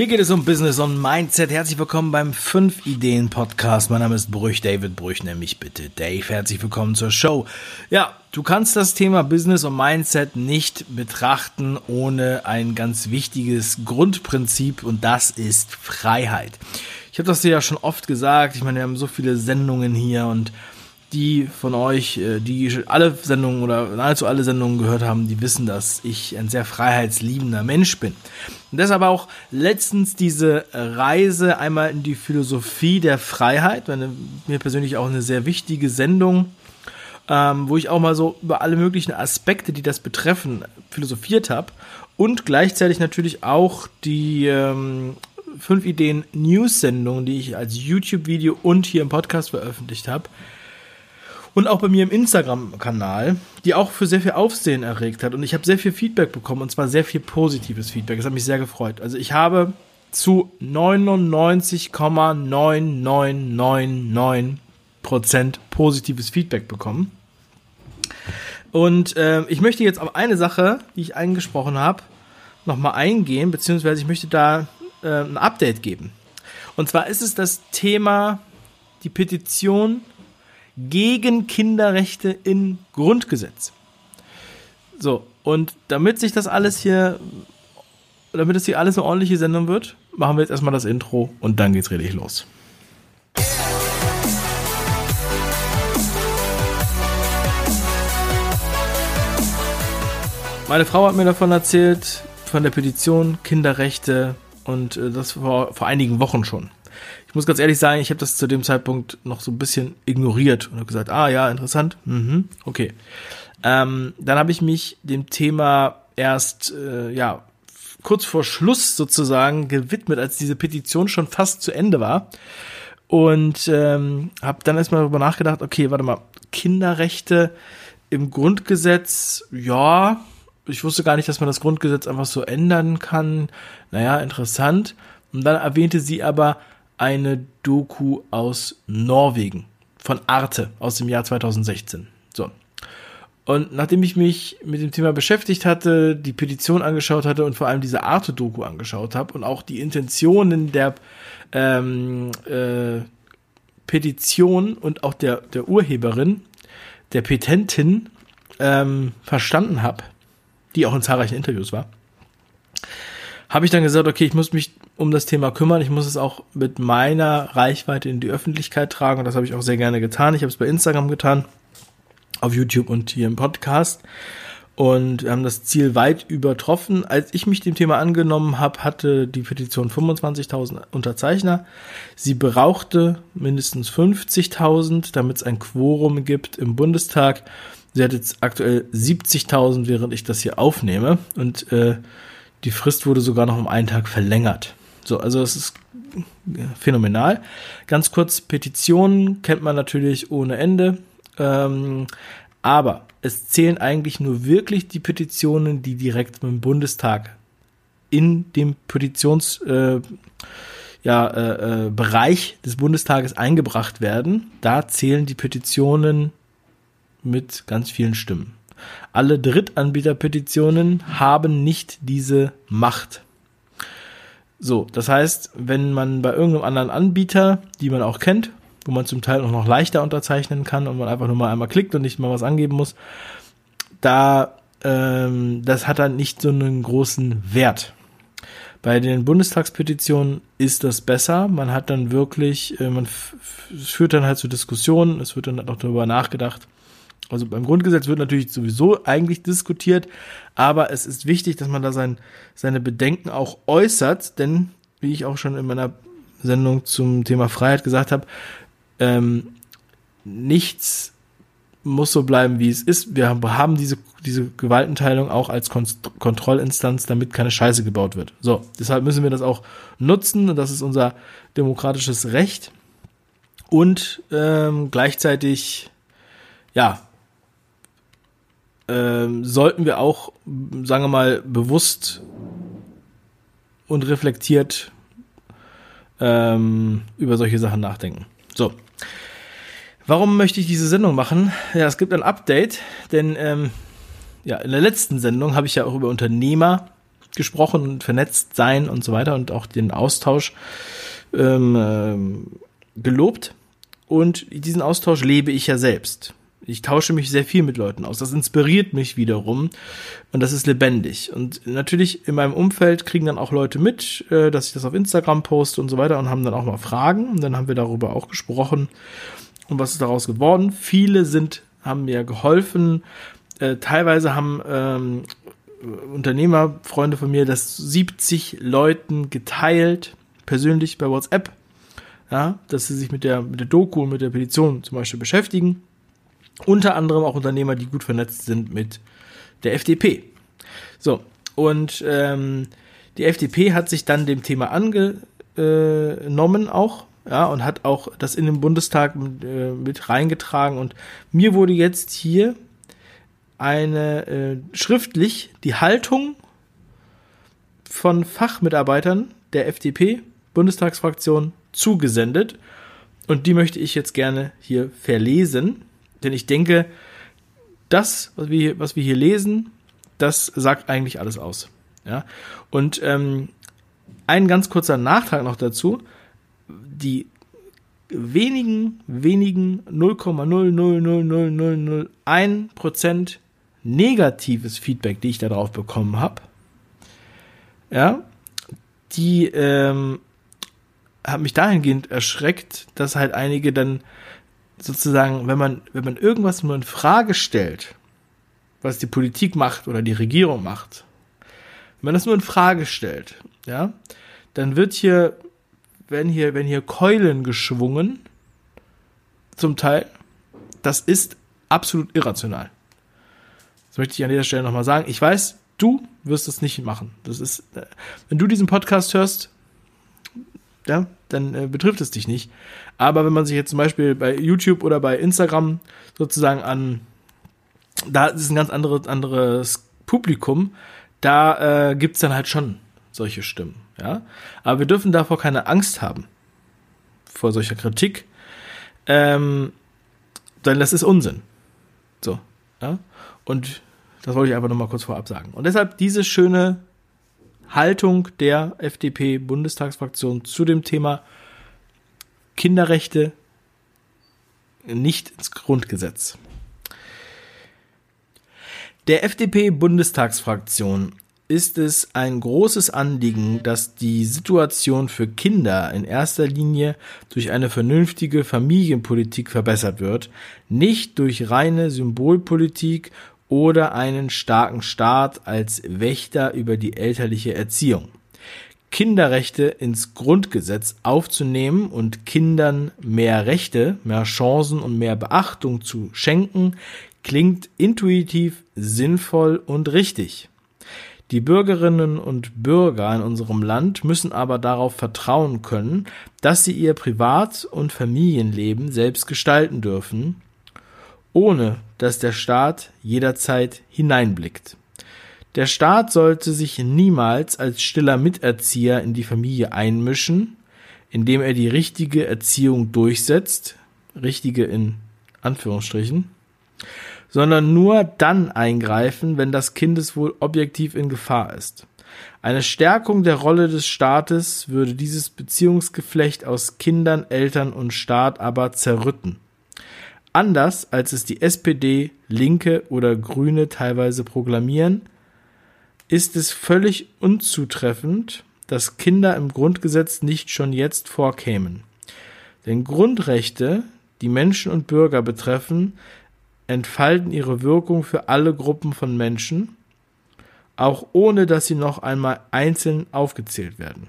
Hier geht es um Business und Mindset. Herzlich willkommen beim 5 Ideen Podcast. Mein Name ist Brüch, David Brüch, nämlich bitte Dave. Herzlich willkommen zur Show. Ja, du kannst das Thema Business und Mindset nicht betrachten ohne ein ganz wichtiges Grundprinzip und das ist Freiheit. Ich habe das dir ja schon oft gesagt. Ich meine, wir haben so viele Sendungen hier und die von euch, äh, die alle Sendungen oder nahezu alle Sendungen gehört haben, die wissen, dass ich ein sehr freiheitsliebender Mensch bin. Und deshalb auch letztens diese Reise einmal in die Philosophie der Freiheit, meine, mir persönlich auch eine sehr wichtige Sendung, ähm, wo ich auch mal so über alle möglichen Aspekte, die das betreffen, philosophiert habe und gleichzeitig natürlich auch die ähm, fünf Ideen News-Sendung, die ich als YouTube-Video und hier im Podcast veröffentlicht habe und auch bei mir im Instagram-Kanal, die auch für sehr viel Aufsehen erregt hat. Und ich habe sehr viel Feedback bekommen und zwar sehr viel positives Feedback. Das hat mich sehr gefreut. Also ich habe zu 99,9999% positives Feedback bekommen. Und äh, ich möchte jetzt auf eine Sache, die ich angesprochen habe, nochmal eingehen, beziehungsweise ich möchte da äh, ein Update geben. Und zwar ist es das Thema die Petition gegen Kinderrechte im Grundgesetz. So, und damit sich das alles hier, damit es hier alles eine ordentliche Sendung wird, machen wir jetzt erstmal das Intro und dann geht's richtig los. Meine Frau hat mir davon erzählt, von der Petition Kinderrechte und äh, das vor, vor einigen Wochen schon ich muss ganz ehrlich sagen, ich habe das zu dem Zeitpunkt noch so ein bisschen ignoriert und habe gesagt, ah ja, interessant, mhm, okay. Ähm, dann habe ich mich dem Thema erst, äh, ja, kurz vor Schluss sozusagen gewidmet, als diese Petition schon fast zu Ende war. Und ähm, habe dann erstmal darüber nachgedacht, okay, warte mal, Kinderrechte im Grundgesetz, ja, ich wusste gar nicht, dass man das Grundgesetz einfach so ändern kann. Naja, interessant. Und dann erwähnte sie aber eine Doku aus Norwegen von Arte aus dem Jahr 2016. So. Und nachdem ich mich mit dem Thema beschäftigt hatte, die Petition angeschaut hatte und vor allem diese Arte-Doku angeschaut habe und auch die Intentionen der ähm, äh, Petition und auch der, der Urheberin, der Petentin, ähm, verstanden habe, die auch in zahlreichen Interviews war, habe ich dann gesagt, okay, ich muss mich um das Thema kümmern. Ich muss es auch mit meiner Reichweite in die Öffentlichkeit tragen und das habe ich auch sehr gerne getan. Ich habe es bei Instagram getan, auf YouTube und hier im Podcast und wir haben das Ziel weit übertroffen. Als ich mich dem Thema angenommen habe, hatte die Petition 25.000 Unterzeichner. Sie brauchte mindestens 50.000, damit es ein Quorum gibt im Bundestag. Sie hat jetzt aktuell 70.000, während ich das hier aufnehme. Und äh, die Frist wurde sogar noch um einen Tag verlängert. So, also es ist phänomenal. Ganz kurz, Petitionen kennt man natürlich ohne Ende. Ähm, aber es zählen eigentlich nur wirklich die Petitionen, die direkt mit dem Bundestag in dem Petitions äh, ja, äh, äh, des Bundestages eingebracht werden. Da zählen die Petitionen mit ganz vielen Stimmen. Alle Drittanbieterpetitionen haben nicht diese Macht. So, das heißt, wenn man bei irgendeinem anderen Anbieter, die man auch kennt, wo man zum Teil auch noch leichter unterzeichnen kann und man einfach nur mal einmal klickt und nicht mal was angeben muss, da ähm, das hat dann nicht so einen großen Wert. Bei den Bundestagspetitionen ist das besser. Man hat dann wirklich, äh, man führt dann halt zu Diskussionen, es wird dann halt auch darüber nachgedacht, also beim Grundgesetz wird natürlich sowieso eigentlich diskutiert, aber es ist wichtig, dass man da sein, seine Bedenken auch äußert, denn wie ich auch schon in meiner Sendung zum Thema Freiheit gesagt habe, ähm, nichts muss so bleiben, wie es ist. Wir haben diese, diese Gewaltenteilung auch als Kon Kontrollinstanz, damit keine Scheiße gebaut wird. So, deshalb müssen wir das auch nutzen das ist unser demokratisches Recht. Und ähm, gleichzeitig, ja, ähm, sollten wir auch, sagen wir mal, bewusst und reflektiert ähm, über solche Sachen nachdenken. So. Warum möchte ich diese Sendung machen? Ja, es gibt ein Update, denn ähm, ja, in der letzten Sendung habe ich ja auch über Unternehmer gesprochen und vernetzt sein und so weiter und auch den Austausch ähm, äh, gelobt. Und diesen Austausch lebe ich ja selbst. Ich tausche mich sehr viel mit Leuten aus. Das inspiriert mich wiederum und das ist lebendig. Und natürlich in meinem Umfeld kriegen dann auch Leute mit, äh, dass ich das auf Instagram poste und so weiter und haben dann auch mal Fragen. Und dann haben wir darüber auch gesprochen. Und was ist daraus geworden? Viele sind, haben mir geholfen. Äh, teilweise haben ähm, Unternehmer, Freunde von mir, das 70 Leuten geteilt, persönlich bei WhatsApp. Ja, dass sie sich mit der, mit der Doku und mit der Petition zum Beispiel beschäftigen. Unter anderem auch Unternehmer, die gut vernetzt sind mit der FDP. So, und ähm, die FDP hat sich dann dem Thema angenommen auch, ja, und hat auch das in den Bundestag mit, äh, mit reingetragen. Und mir wurde jetzt hier eine äh, schriftlich die Haltung von Fachmitarbeitern der FDP Bundestagsfraktion zugesendet und die möchte ich jetzt gerne hier verlesen. Denn ich denke, das, was wir, was wir hier lesen, das sagt eigentlich alles aus. Ja? Und ähm, ein ganz kurzer Nachtrag noch dazu. Die wenigen, wenigen 0,0000001% negatives Feedback, die ich darauf bekommen habe, ja, die ähm, hat mich dahingehend erschreckt, dass halt einige dann sozusagen, wenn man, wenn man irgendwas nur in Frage stellt, was die Politik macht oder die Regierung macht, wenn man das nur in Frage stellt, ja, dann wird hier, werden hier, werden hier Keulen geschwungen, zum Teil, das ist absolut irrational. Das möchte ich an dieser Stelle nochmal sagen. Ich weiß, du wirst das nicht machen. Das ist, äh, wenn du diesen Podcast hörst, ja, dann äh, betrifft es dich nicht. Aber wenn man sich jetzt zum Beispiel bei YouTube oder bei Instagram sozusagen an, da ist ein ganz anderes, anderes Publikum, da äh, gibt es dann halt schon solche Stimmen. Ja? Aber wir dürfen davor keine Angst haben, vor solcher Kritik, ähm, denn das ist Unsinn. So. Ja? Und das wollte ich einfach nochmal kurz vorab sagen. Und deshalb diese schöne Haltung der FDP-Bundestagsfraktion zu dem Thema Kinderrechte nicht ins Grundgesetz. Der FDP-Bundestagsfraktion ist es ein großes Anliegen, dass die Situation für Kinder in erster Linie durch eine vernünftige Familienpolitik verbessert wird, nicht durch reine Symbolpolitik oder einen starken Staat als Wächter über die elterliche Erziehung. Kinderrechte ins Grundgesetz aufzunehmen und Kindern mehr Rechte, mehr Chancen und mehr Beachtung zu schenken, klingt intuitiv sinnvoll und richtig. Die Bürgerinnen und Bürger in unserem Land müssen aber darauf vertrauen können, dass sie ihr Privat- und Familienleben selbst gestalten dürfen ohne dass der Staat jederzeit hineinblickt. Der Staat sollte sich niemals als stiller Miterzieher in die Familie einmischen, indem er die richtige Erziehung durchsetzt, richtige in Anführungsstrichen, sondern nur dann eingreifen, wenn das Kindeswohl objektiv in Gefahr ist. Eine Stärkung der Rolle des Staates würde dieses Beziehungsgeflecht aus Kindern, Eltern und Staat aber zerrütten. Anders als es die SPD, Linke oder Grüne teilweise proklamieren, ist es völlig unzutreffend, dass Kinder im Grundgesetz nicht schon jetzt vorkämen. Denn Grundrechte, die Menschen und Bürger betreffen, entfalten ihre Wirkung für alle Gruppen von Menschen, auch ohne dass sie noch einmal einzeln aufgezählt werden.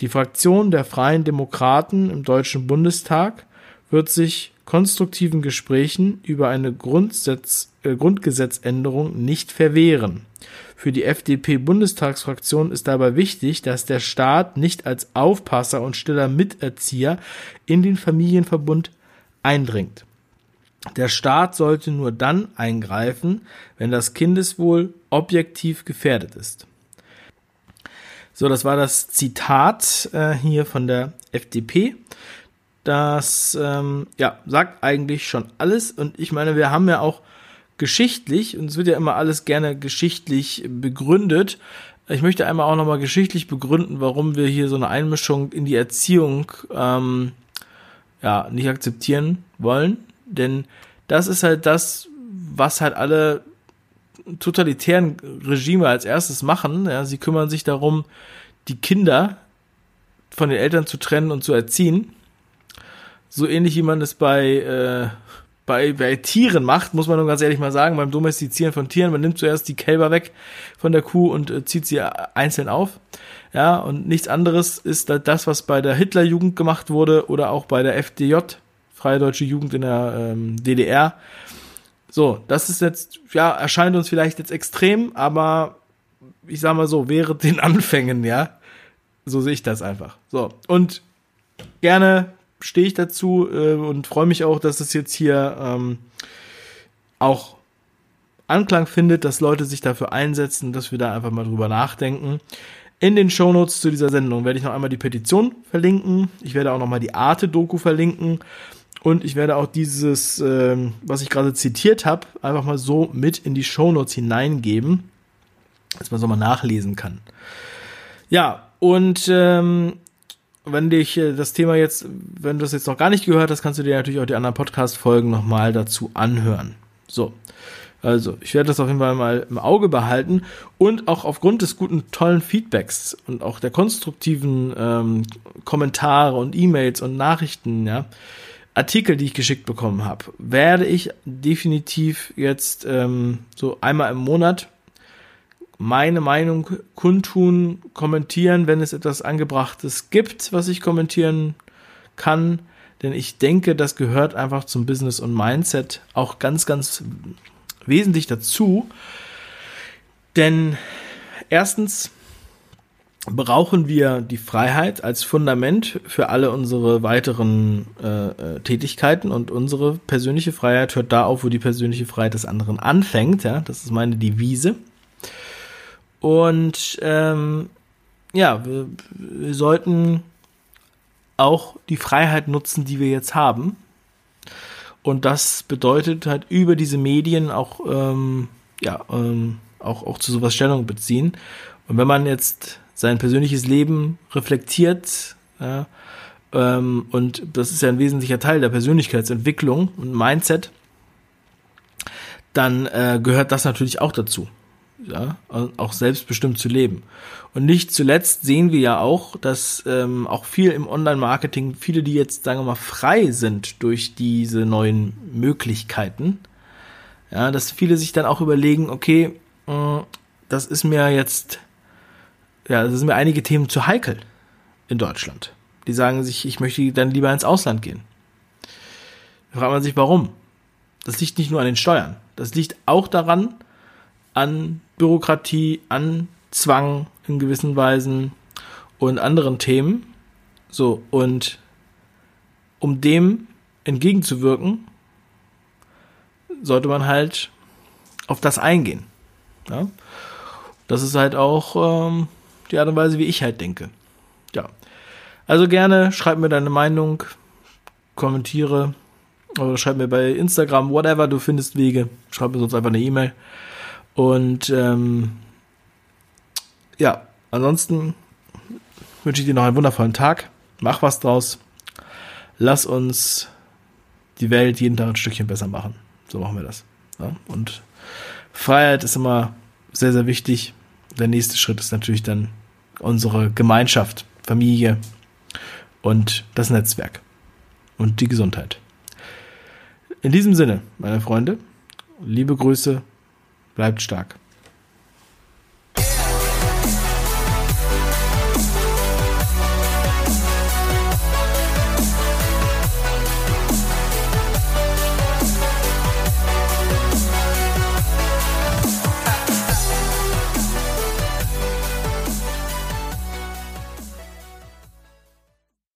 Die Fraktion der Freien Demokraten im Deutschen Bundestag wird sich konstruktiven Gesprächen über eine Grundsatz, äh, Grundgesetzänderung nicht verwehren. Für die FDP-Bundestagsfraktion ist dabei wichtig, dass der Staat nicht als Aufpasser und stiller Miterzieher in den Familienverbund eindringt. Der Staat sollte nur dann eingreifen, wenn das Kindeswohl objektiv gefährdet ist. So, das war das Zitat äh, hier von der FDP. Das ähm, ja, sagt eigentlich schon alles. Und ich meine, wir haben ja auch geschichtlich, und es wird ja immer alles gerne geschichtlich begründet, Ich möchte einmal auch nochmal geschichtlich begründen, warum wir hier so eine Einmischung in die Erziehung ähm, ja, nicht akzeptieren wollen. Denn das ist halt das, was halt alle totalitären Regime als erstes machen. Ja, sie kümmern sich darum, die Kinder von den Eltern zu trennen und zu erziehen. So ähnlich wie man es bei, äh, bei, bei Tieren macht, muss man nur ganz ehrlich mal sagen, beim Domestizieren von Tieren, man nimmt zuerst die Kälber weg von der Kuh und äh, zieht sie einzeln auf. Ja, und nichts anderes ist das, was bei der Hitlerjugend gemacht wurde oder auch bei der FDJ, Freie Deutsche Jugend in der ähm, DDR. So, das ist jetzt, ja, erscheint uns vielleicht jetzt extrem, aber ich sag mal so, wäre den Anfängen, ja, so sehe ich das einfach. So, und gerne stehe ich dazu äh, und freue mich auch, dass es jetzt hier ähm, auch Anklang findet, dass Leute sich dafür einsetzen, dass wir da einfach mal drüber nachdenken. In den Shownotes zu dieser Sendung werde ich noch einmal die Petition verlinken. Ich werde auch noch mal die Arte-Doku verlinken. Und ich werde auch dieses, ähm, was ich gerade zitiert habe, einfach mal so mit in die Shownotes hineingeben, dass man so mal nachlesen kann. Ja, und ähm, wenn dich äh, das Thema jetzt, wenn du das jetzt noch gar nicht gehört hast, kannst du dir natürlich auch die anderen Podcast-Folgen nochmal dazu anhören. So. Also, ich werde das auf jeden Fall mal im Auge behalten und auch aufgrund des guten, tollen Feedbacks und auch der konstruktiven ähm, Kommentare und E-Mails und Nachrichten, ja, Artikel, die ich geschickt bekommen habe, werde ich definitiv jetzt ähm, so einmal im Monat meine Meinung kundtun, kommentieren, wenn es etwas Angebrachtes gibt, was ich kommentieren kann. Denn ich denke, das gehört einfach zum Business und Mindset auch ganz, ganz wesentlich dazu. Denn erstens brauchen wir die Freiheit als Fundament für alle unsere weiteren äh, äh, Tätigkeiten und unsere persönliche Freiheit hört da auf, wo die persönliche Freiheit des anderen anfängt. Ja, das ist meine Devise. Und ähm, ja, wir, wir sollten auch die Freiheit nutzen, die wir jetzt haben. Und das bedeutet halt über diese Medien auch, ähm, ja, ähm, auch, auch zu sowas Stellung beziehen. Und wenn man jetzt sein persönliches Leben reflektiert, ja, ähm, und das ist ja ein wesentlicher Teil der Persönlichkeitsentwicklung und Mindset, dann äh, gehört das natürlich auch dazu ja, auch selbstbestimmt zu leben. Und nicht zuletzt sehen wir ja auch, dass ähm, auch viel im Online-Marketing, viele, die jetzt, sagen wir mal, frei sind durch diese neuen Möglichkeiten, ja, dass viele sich dann auch überlegen, okay, mh, das ist mir jetzt, ja, das sind mir einige Themen zu heikel in Deutschland. Die sagen sich, ich möchte dann lieber ins Ausland gehen. Da fragt man sich, warum? Das liegt nicht nur an den Steuern. Das liegt auch daran, an Bürokratie, an Zwang in gewissen Weisen und anderen Themen. So, und um dem entgegenzuwirken, sollte man halt auf das eingehen. Ja? Das ist halt auch ähm, die Art und Weise, wie ich halt denke. Ja. Also gerne schreib mir deine Meinung, kommentiere oder schreib mir bei Instagram, whatever, du findest Wege. Schreib mir sonst einfach eine E-Mail. Und ähm, ja, ansonsten wünsche ich dir noch einen wundervollen Tag. Mach was draus. Lass uns die Welt jeden Tag ein Stückchen besser machen. So machen wir das. Ja? Und Freiheit ist immer sehr, sehr wichtig. Der nächste Schritt ist natürlich dann unsere Gemeinschaft, Familie und das Netzwerk und die Gesundheit. In diesem Sinne, meine Freunde, liebe Grüße Bleibt stark.